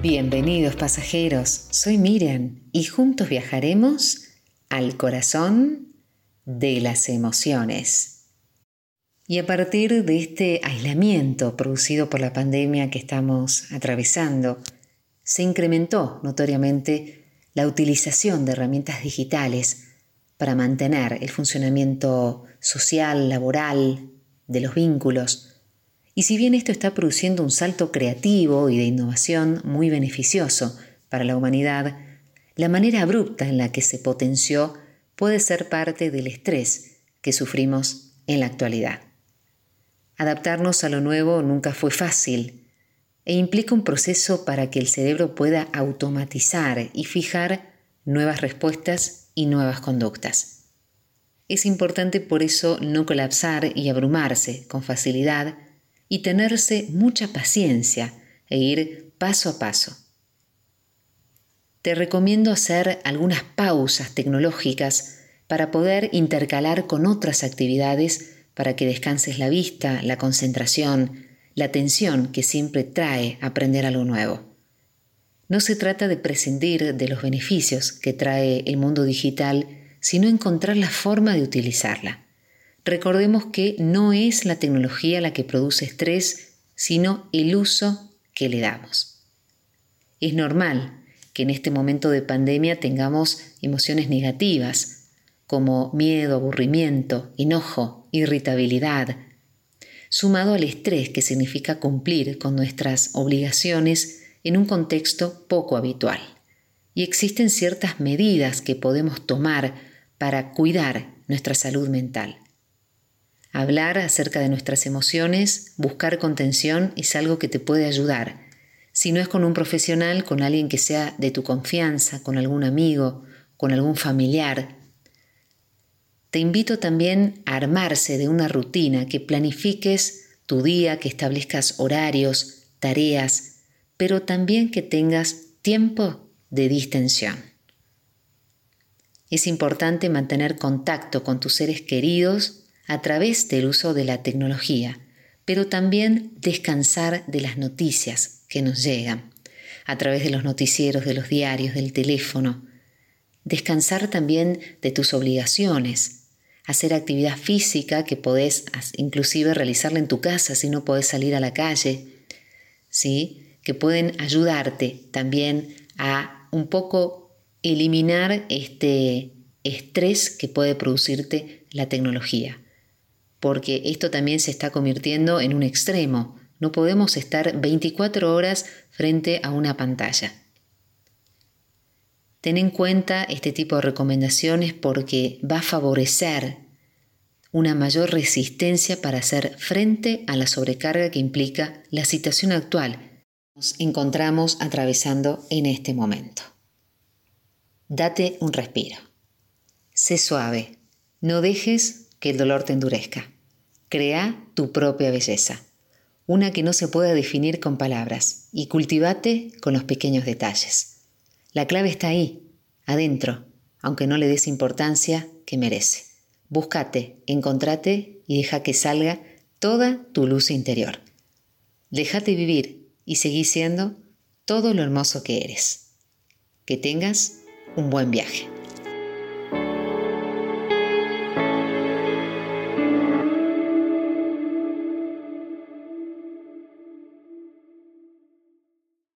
Bienvenidos pasajeros, soy Miriam y juntos viajaremos al corazón de las emociones. Y a partir de este aislamiento producido por la pandemia que estamos atravesando, se incrementó notoriamente la utilización de herramientas digitales para mantener el funcionamiento social, laboral, de los vínculos, y si bien esto está produciendo un salto creativo y de innovación muy beneficioso para la humanidad, la manera abrupta en la que se potenció puede ser parte del estrés que sufrimos en la actualidad. Adaptarnos a lo nuevo nunca fue fácil e implica un proceso para que el cerebro pueda automatizar y fijar nuevas respuestas y nuevas conductas. Es importante por eso no colapsar y abrumarse con facilidad y tenerse mucha paciencia e ir paso a paso. Te recomiendo hacer algunas pausas tecnológicas para poder intercalar con otras actividades para que descanses la vista, la concentración, la atención que siempre trae aprender algo nuevo. No se trata de prescindir de los beneficios que trae el mundo digital, sino encontrar la forma de utilizarla. Recordemos que no es la tecnología la que produce estrés, sino el uso que le damos. Es normal que en este momento de pandemia tengamos emociones negativas, como miedo, aburrimiento, enojo, irritabilidad, sumado al estrés que significa cumplir con nuestras obligaciones en un contexto poco habitual. Y existen ciertas medidas que podemos tomar para cuidar nuestra salud mental. Hablar acerca de nuestras emociones, buscar contención es algo que te puede ayudar. Si no es con un profesional, con alguien que sea de tu confianza, con algún amigo, con algún familiar. Te invito también a armarse de una rutina, que planifiques tu día, que establezcas horarios, tareas, pero también que tengas tiempo de distensión. Es importante mantener contacto con tus seres queridos a través del uso de la tecnología, pero también descansar de las noticias que nos llegan, a través de los noticieros, de los diarios, del teléfono. Descansar también de tus obligaciones, hacer actividad física que podés inclusive realizarla en tu casa si no podés salir a la calle, ¿sí? que pueden ayudarte también a un poco eliminar este estrés que puede producirte la tecnología porque esto también se está convirtiendo en un extremo. No podemos estar 24 horas frente a una pantalla. Ten en cuenta este tipo de recomendaciones porque va a favorecer una mayor resistencia para hacer frente a la sobrecarga que implica la situación actual nos encontramos atravesando en este momento. Date un respiro. Sé suave. No dejes que el dolor te endurezca. Crea tu propia belleza, una que no se pueda definir con palabras, y cultivate con los pequeños detalles. La clave está ahí, adentro, aunque no le des importancia que merece. Búscate, encontrate y deja que salga toda tu luz interior. Déjate vivir y seguí siendo todo lo hermoso que eres. Que tengas un buen viaje.